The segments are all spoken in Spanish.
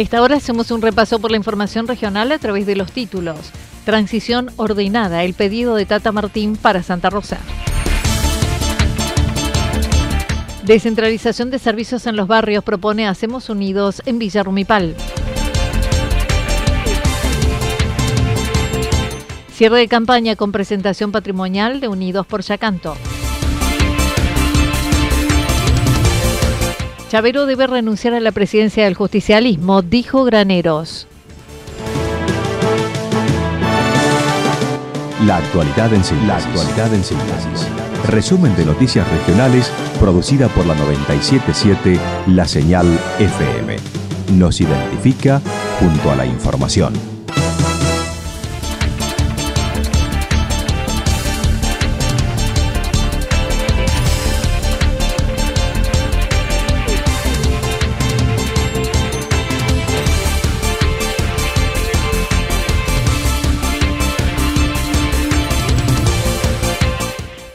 A esta hora hacemos un repaso por la información regional a través de los títulos. Transición ordenada, el pedido de Tata Martín para Santa Rosa. Descentralización de servicios en los barrios propone Hacemos Unidos en Villa Rumipal. Cierre de campaña con presentación patrimonial de Unidos por Yacanto. Chavero debe renunciar a la presidencia del justicialismo, dijo Graneros. La actualidad en síntesis. La actualidad en síntesis. Resumen de noticias regionales producida por la 977 La Señal FM. Nos identifica junto a la información.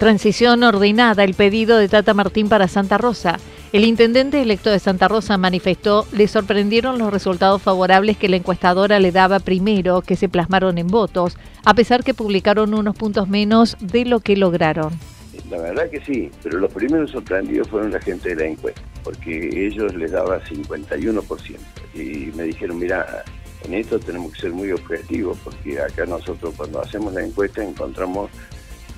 Transición ordenada, el pedido de Tata Martín para Santa Rosa. El intendente electo de Santa Rosa manifestó le sorprendieron los resultados favorables que la encuestadora le daba primero, que se plasmaron en votos, a pesar que publicaron unos puntos menos de lo que lograron. La verdad que sí, pero los primeros sorprendidos fueron la gente de la encuesta, porque ellos les daba 51%. Y me dijeron, mira, en esto tenemos que ser muy objetivos, porque acá nosotros cuando hacemos la encuesta encontramos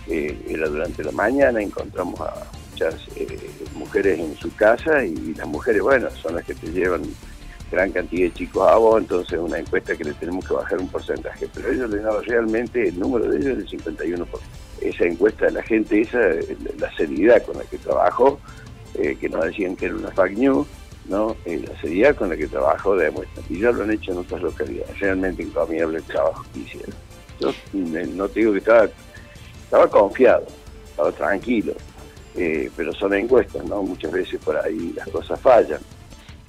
eh, era durante la mañana, encontramos a muchas eh, mujeres en su casa y las mujeres, bueno, son las que te llevan gran cantidad de chicos a vos, entonces una encuesta que le tenemos que bajar un porcentaje, pero ellos le daban realmente el número de ellos del 51%. Esa encuesta de la gente, esa, la seriedad con la que trabajó, eh, que nos decían que era una fake news, ¿no? la seriedad con la que trabajó demuestra. Y ya lo han hecho en otras localidades, realmente encomiable el trabajo que hicieron. Yo no te digo que estaba estaba confiado, estaba tranquilo, eh, pero son encuestas, ¿no? Muchas veces por ahí las cosas fallan.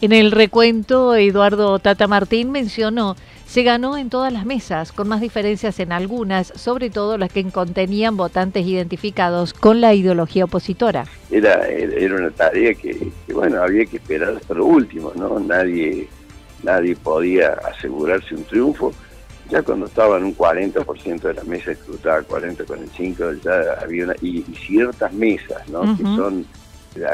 En el recuento, Eduardo Tata Martín mencionó, se ganó en todas las mesas, con más diferencias en algunas, sobre todo las que contenían votantes identificados con la ideología opositora. Era, era una tarea que, bueno, había que esperar hasta lo último, ¿no? Nadie, nadie podía asegurarse un triunfo ya cuando estaba en un 40% de la mesa escrutada, 40, 45, ya había una, y, ciertas mesas, ¿no? Que son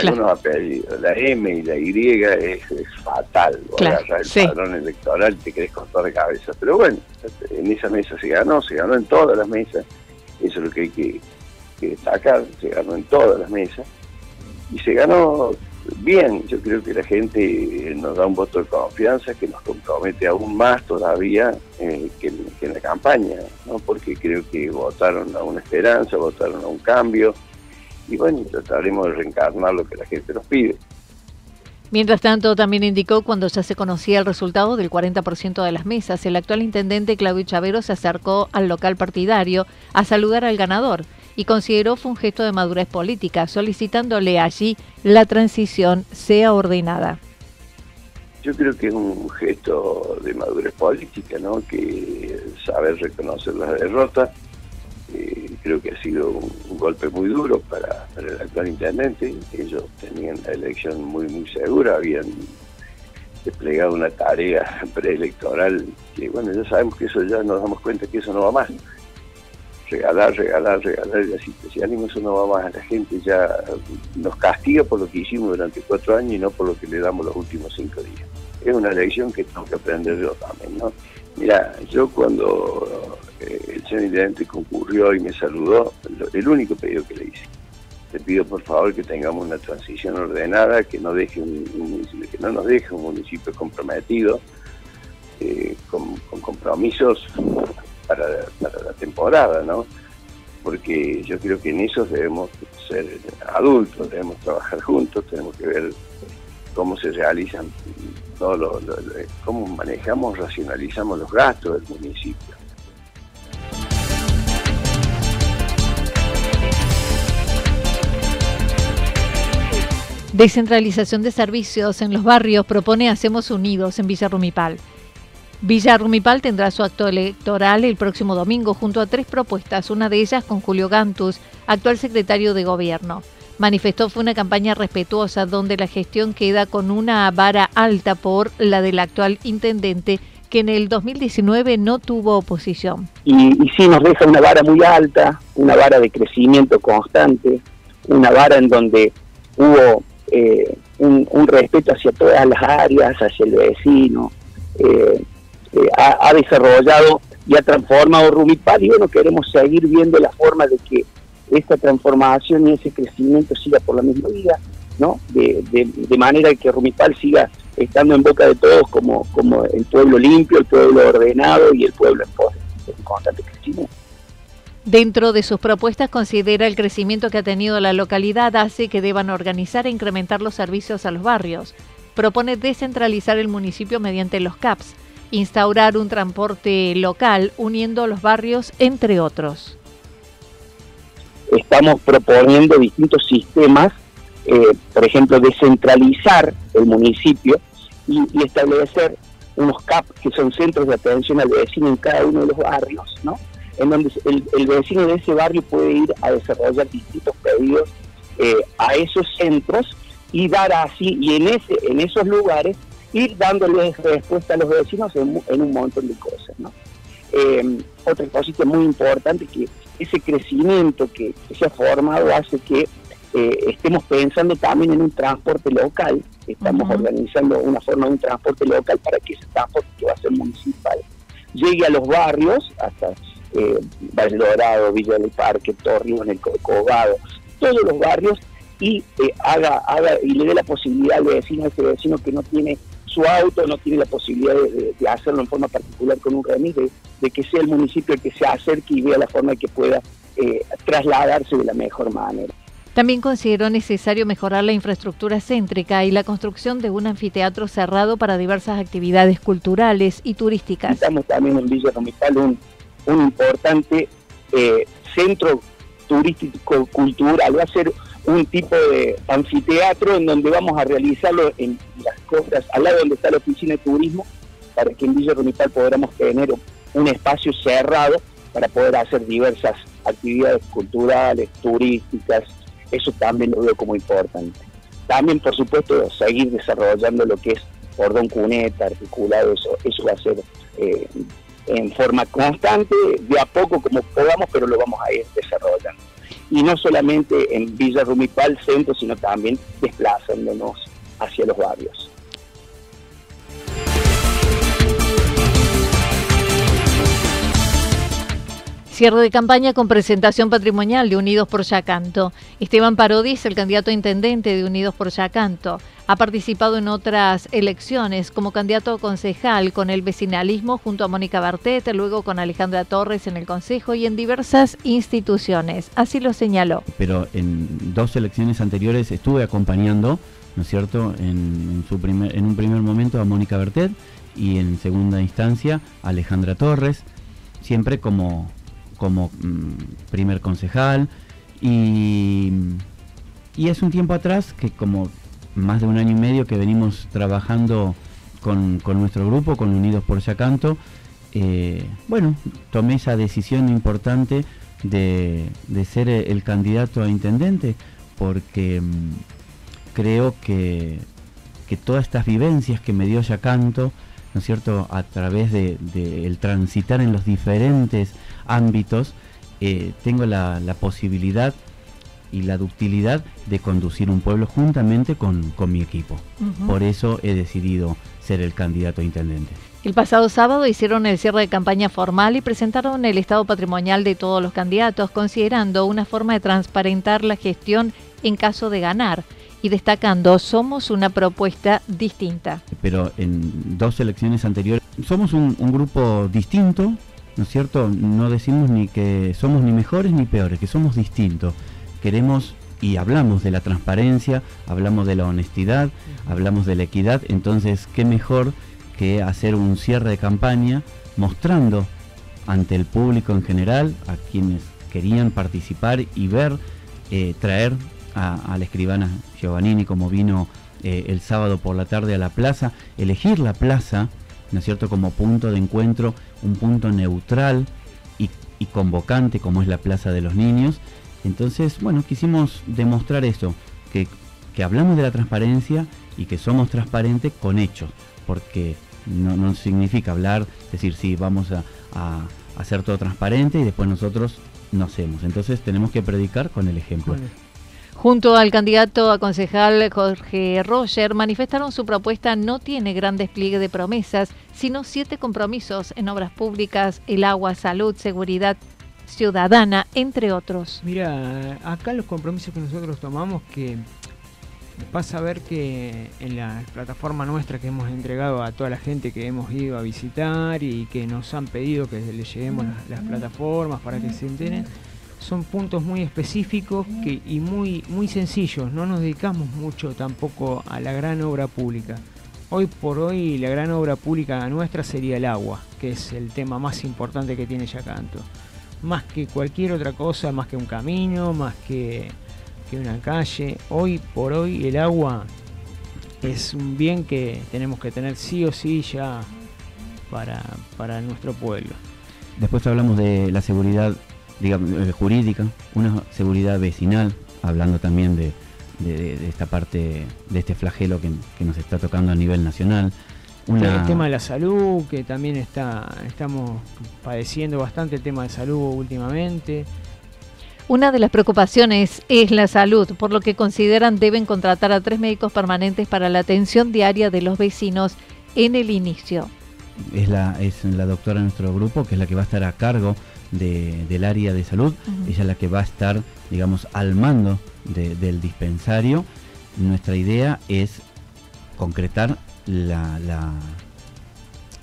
algunos apellidos, la M y la Y es, fatal, claro. el padrón electoral te querés cortar de cabeza, pero bueno, en esa mesa se ganó, se ganó en todas las mesas, eso es lo que hay que destacar, se ganó en todas las mesas, y se ganó bien, yo creo que la gente eh, nos da un voto de confianza que nos compromete aún más todavía eh, que, en la campaña, ¿no? porque creo que votaron a una esperanza, votaron a un cambio, y bueno, trataremos de reencarnar lo que la gente nos pide. Mientras tanto, también indicó cuando ya se conocía el resultado del 40% de las mesas, el actual intendente Claudio Chavero se acercó al local partidario a saludar al ganador y consideró fue un gesto de madurez política, solicitándole allí la transición sea ordenada. Yo creo que es un gesto de madurez política, ¿no? Que saber reconocer las derrotas creo que ha sido un, golpe muy duro para, el actual intendente. Ellos tenían la elección muy, muy segura, habían desplegado una tarea preelectoral que, bueno, ya sabemos que eso ya nos damos cuenta que eso no va más. Regalar, regalar, regalar, y así, si ánimo eso no va más. La gente ya nos castiga por lo que hicimos durante cuatro años y no por lo que le damos los últimos cinco días. Es una lección que tengo que aprender yo también, ¿no? Mira, yo cuando el señor intendente concurrió y me saludó, el único pedido que le hice. Le pido por favor que tengamos una transición ordenada, que no, deje que no nos deje un municipio comprometido, eh, con, compromisos para, la temporada, ¿no? Porque yo creo que en eso debemos ser adultos, debemos trabajar juntos, tenemos que ver cómo se realizan, todo cómo manejamos, racionalizamos los gastos del municipio Descentralización de servicios en los barrios propone Hacemos Unidos en Villa Rumipal. Villa Rumipal tendrá su acto electoral el próximo domingo junto a tres propuestas, una de ellas con Julio Gantus, actual secretario de Gobierno. Manifestó fue una campaña respetuosa donde la gestión queda con una vara alta por la del actual intendente que en el 2019 no tuvo oposición. Y, y sí nos deja una vara muy alta, una vara de crecimiento constante, una vara en donde hubo eh, un, respeto hacia todas las áreas, hacia el vecino, eh, eh, ha, desarrollado y ha transformado Rumipal y bueno, queremos seguir viendo la forma de que esta transformación y ese crecimiento siga por la misma vía, ¿no? De, manera que Rumipal siga estando en boca de todos como, como el pueblo limpio, el pueblo ordenado y el pueblo en, en constante crecimiento. Dentro de sus propuestas considera el crecimiento que ha tenido la localidad hace que deban organizar e incrementar los servicios a los barrios. Propone descentralizar el municipio mediante los CAPS, instaurar un transporte local uniendo los barrios, entre otros. Estamos proponiendo distintos sistemas, eh, por ejemplo, descentralizar el municipio y, establecer unos CAP, que son centros de atención al vecino en cada uno de los barrios, ¿no? en donde el, vecino de ese barrio puede ir a desarrollar distintos pedidos eh, a esos centros y dar así, y en, ese, en esos lugares, ir dándoles respuesta a los vecinos en, un montón de cosas. ¿no? Eh, otra cosita muy importante que ese crecimiento que, se ha formado hace que eh, estemos pensando también en un transporte local, estamos organizando una forma de un transporte local para que ese transporte que va a ser municipal llegue a los barrios, hasta eh, Valle Dorado, Villa del Parque, Torreón, El Cobado, todos los barrios y eh, haga, haga y le dé la posibilidad al vecino, a ese vecino que no tiene su auto, no tiene la posibilidad de, hacerlo en forma particular con un remis, de, que sea el municipio el que se acerque y vea la forma de que pueda eh, trasladarse de la mejor manera. También consideró necesario mejorar la infraestructura céntrica y la construcción de un anfiteatro cerrado para diversas actividades culturales y turísticas. Estamos también en Villa un importante eh, centro turístico cultural, va a ser un tipo de anfiteatro en donde vamos a realizarlo en las costas, al lado donde está la oficina de turismo, para que en Villa Rumital podamos tener un espacio cerrado para poder hacer diversas actividades culturales, turísticas, eso también lo veo como importante. También, por supuesto, seguir desarrollando lo que es cordón cuneta, articulado, eso, eso va a ser eh, en forma constante, de a poco como podamos, pero lo vamos a ir desarrollando. Y no solamente en Villa Rumipal, centro, sino también desplazándonos hacia los barrios. Cierre de campaña con presentación patrimonial de Unidos por Yacanto. Esteban Parodis, el candidato a intendente de Unidos por Yacanto, ha participado en otras elecciones como candidato concejal con el vecinalismo junto a Mónica Bartet, luego con Alejandra Torres en el Consejo y en diversas instituciones. Así lo señaló. Pero en dos elecciones anteriores estuve acompañando, ¿no es cierto?, en, su primer, en un primer momento a Mónica Bertet y en segunda instancia a Alejandra Torres, siempre como como mm, primer concejal y, y es un tiempo atrás que como más de un año y medio que venimos trabajando con, nuestro grupo, con Unidos por Yacanto, eh, bueno, tomé esa decisión importante de, ser el candidato a intendente porque mm, creo que, que todas estas vivencias que me dio Yacanto, ¿no es cierto?, a través de, el transitar en los diferentes ámbitos, eh, tengo la, posibilidad y la ductilidad de conducir un pueblo juntamente con, mi equipo. Por eso he decidido ser el candidato a intendente. El pasado sábado hicieron el cierre de campaña formal y presentaron el estado patrimonial de todos los candidatos, considerando una forma de transparentar la gestión en caso de ganar y destacando somos una propuesta distinta. Pero en dos elecciones anteriores somos un, grupo distinto, ¿no es cierto? No decimos ni que somos ni mejores ni peores, que somos distintos. Queremos y hablamos de la transparencia, hablamos de la honestidad, hablamos de la equidad, entonces qué mejor que hacer un cierre de campaña mostrando ante el público en general, a quienes querían participar y ver, eh, traer a, la escribana Giovannini como vino eh, el sábado por la tarde a la plaza, elegir la plaza, ¿no es cierto?, como punto de encuentro, un punto neutral y, convocante como es la Plaza de los Niños. Entonces, bueno, quisimos demostrar eso, que, hablamos de la transparencia y que somos transparentes con hechos, porque no, significa hablar, decir, sí, vamos a, hacer todo transparente y después nosotros no hacemos. Entonces tenemos que predicar con el ejemplo. Junto al candidato a concejal Jorge Roger, manifestaron su propuesta no tiene gran despliegue de promesas, sino siete compromisos en obras públicas, el agua, salud, seguridad ciudadana, entre otros. Mira, acá los compromisos que nosotros tomamos que vas a ver que en la plataforma nuestra que hemos entregado a toda la gente que hemos ido a visitar y que nos han pedido que les lleguemos las, las plataformas para que se enteren, son puntos muy específicos y muy, muy sencillos. No nos dedicamos mucho tampoco a la gran obra pública. Hoy por hoy la gran obra pública nuestra sería el agua, que es el tema más importante que tiene Yacanto. Más que cualquier otra cosa, más que un camino, más que, que una calle. Hoy por hoy el agua es un bien que tenemos que tener sí o sí ya para, para nuestro pueblo. Después hablamos de la seguridad digamos, eh, jurídica, una seguridad vecinal, hablando también de, esta parte, de este flagelo que, nos está tocando a nivel nacional. El tema de la salud, que también está, estamos padeciendo bastante el tema de salud últimamente. Una de las preocupaciones es la salud, por lo que consideran deben contratar a tres médicos permanentes para la atención diaria de los vecinos en el inicio. Es la, es la doctora de nuestro grupo, que es la que va a estar a cargo del área de salud, ella es la que va a estar, digamos, al mando del dispensario. Nuestra idea es concretar la,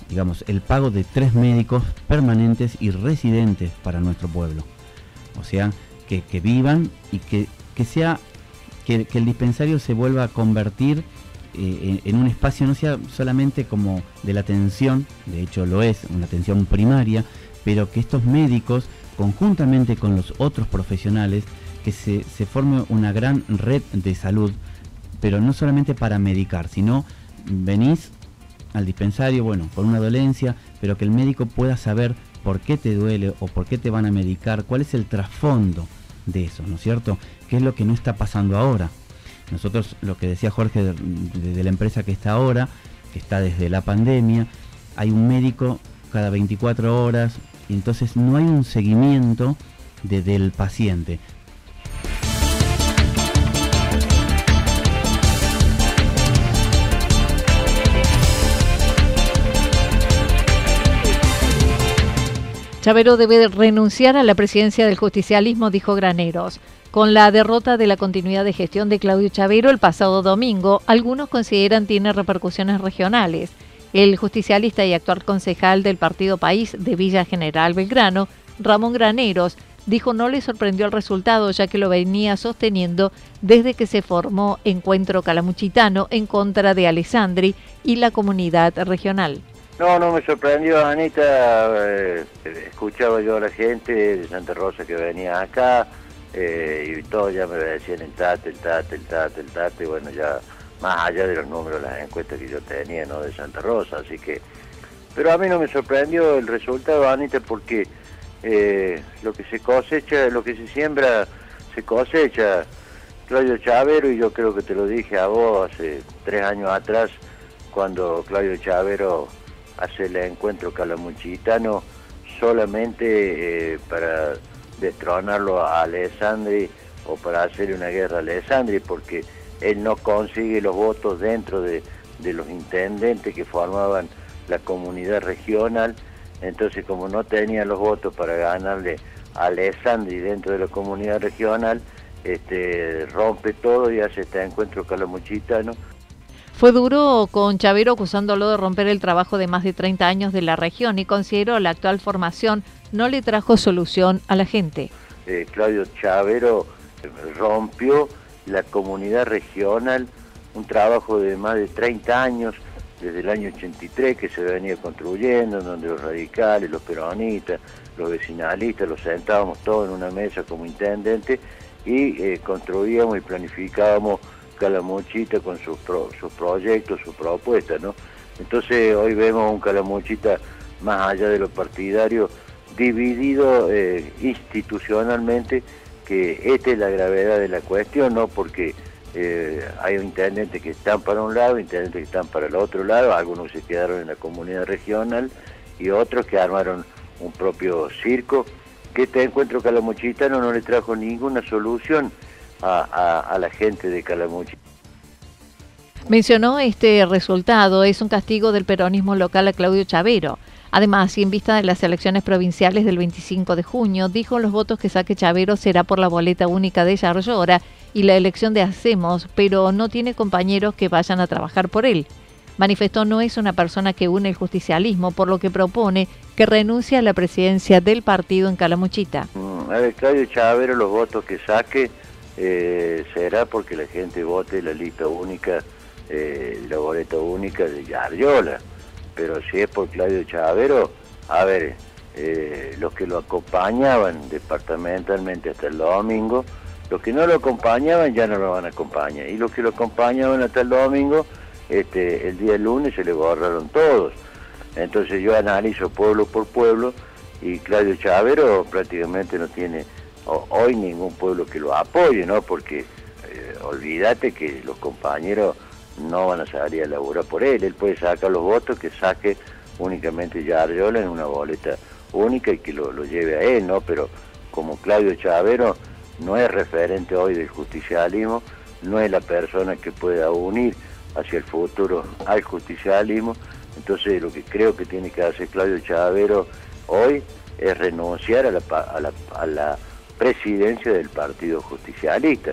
digamos, el pago de tres médicos permanentes y residentes para nuestro pueblo. O sea, que, vivan y que, sea, que, el dispensario se vuelva a convertir eh, en, un espacio no sea solamente como de la atención, de hecho lo es, una atención primaria, pero que estos médicos, conjuntamente con los otros profesionales, que se, forme una gran red de salud, pero no solamente para medicar, sino venís al dispensario, bueno, por una dolencia, pero que el médico pueda saber por qué te duele o por qué te van a medicar, cuál es el trasfondo de eso, ¿no es cierto? ¿Qué es lo que no está pasando ahora? Nosotros, lo que decía Jorge de la empresa que está ahora, que está desde la pandemia, hay un médico cada 24 horas, entonces no hay un seguimiento del paciente. Chavero debe renunciar a la presidencia del justicialismo, dijo Graneros. Con la derrota de la continuidad de gestión de Claudio Chavero el pasado domingo, algunos consideran tiene repercusiones regionales. El justicialista y actual concejal del Partido País de Villa General Belgrano, Ramón Graneros, dijo no le sorprendió el resultado ya que lo venía sosteniendo desde que se formó Encuentro Calamuchitano en contra de Alessandri y la comunidad regional. No, no me sorprendió, Anita. Eh, escuchaba yo a la gente de Santa Rosa que venía acá eh, y todos ya me decían el tate, el tate, el tate, el tate. Bueno, ya más allá de los números, las encuestas que yo tenía, ¿no? De Santa Rosa, así que... Pero a mí no me sorprendió el resultado, Anita, porque eh, lo que se cosecha, lo que se siembra, se cosecha. Claudio Chavero, y yo creo que te lo dije a vos hace tres años atrás, cuando Claudio Chavero hace el encuentro calamuchitano solamente eh, para destronarlo a Alessandri o para hacerle una guerra a Alessandri, porque él no consigue los votos dentro de, de los intendentes que formaban la comunidad regional entonces, como no tenía los votos para ganarle a Alessandri dentro de la comunidad regional, este, rompe todo y hace este encuentro calamuchitano. Fue duro con Chavero acusándolo de romper el trabajo de más de 30 años de la región y consideró la actual formación no le trajo solución a la gente. Eh, Claudio Chavero rompió la comunidad regional, un trabajo de más de 30 años, desde el año 83 que se venía construyendo, donde los radicales, los peronistas, los vecinalistas, los sentábamos todos en una mesa como intendente y eh, construíamos y planificábamos Calamuchita con sus, sus proyectos, sus propuestas, ¿no? Entonces hoy vemos un Calamuchita más allá de lo partidario, dividido eh, institucionalmente, que esta es la gravedad de la cuestión, ¿no? Porque eh, hay intendentes que están para un lado, intendentes que están para el otro lado, algunos se quedaron en la comunidad regional y otros que armaron un propio circo, que este encuentro calamuchitano no le trajo ninguna solución a, la gente de Calamuchita. Mencionó este resultado, es un castigo del peronismo local a Claudio Chavero. Además, y en vista de las elecciones provinciales del 25 de junio, dijo los votos que saque Chavero será por la boleta única de Yarlora y la elección de Hacemos, pero no tiene compañeros que vayan a trabajar por él. Manifestó no es una persona que une el justicialismo, por lo que propone que renuncie a la presidencia del partido en Calamuchita. Mm, a ver, Claudio Chavero, los votos que saque eh, será porque la gente vote la lista única, eh, la boleta única de Yarlora pero si es por Claudio Chavero, a ver, eh, los que lo acompañaban departamentalmente hasta el domingo, los que no lo acompañaban ya no lo van a acompañar, y los que lo acompañaban hasta el domingo, este, el día lunes se le borraron todos. Entonces yo analizo pueblo por pueblo y Claudio Chavero prácticamente no tiene hoy ningún pueblo que lo apoye, ¿no? Porque eh, olvídate que los compañeros no van a salir a laburar por él. Él puede sacar los votos que saque únicamente ya en una boleta única y que lo, lleve a él, ¿no? Pero como Claudio Chavero no es referente hoy del justicialismo, no es la persona que pueda unir hacia el futuro al justicialismo, entonces lo que creo que tiene que hacer Claudio Chavero hoy es renunciar a la, a la, a la presidencia del Partido Justicialista.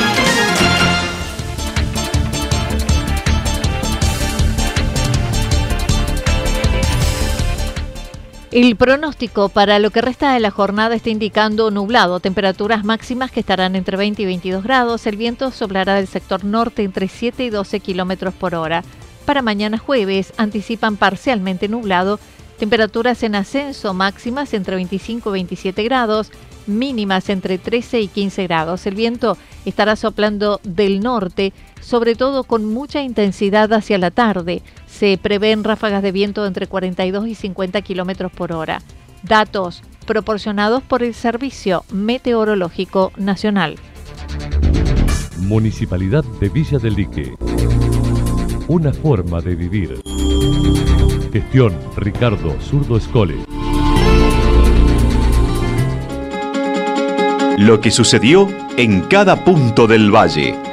El pronóstico para lo que resta de la jornada está indicando nublado, temperaturas máximas que estarán entre 20 y 22 grados, el viento soplará del sector norte entre 7 y 12 kilómetros por hora. Para mañana jueves anticipan parcialmente nublado, temperaturas en ascenso máximas entre 25 y 27 grados, mínimas entre 13 y 15 grados. El viento estará soplando del norte, sobre todo con mucha intensidad hacia la tarde se prevén ráfagas de viento entre 42 y 50 kilómetros por hora. Datos proporcionados por el Servicio Meteorológico Nacional. Municipalidad de Villa del Lique. Una forma de vivir. Gestión Ricardo Zurdo Escole. Lo que sucedió en cada punto del valle.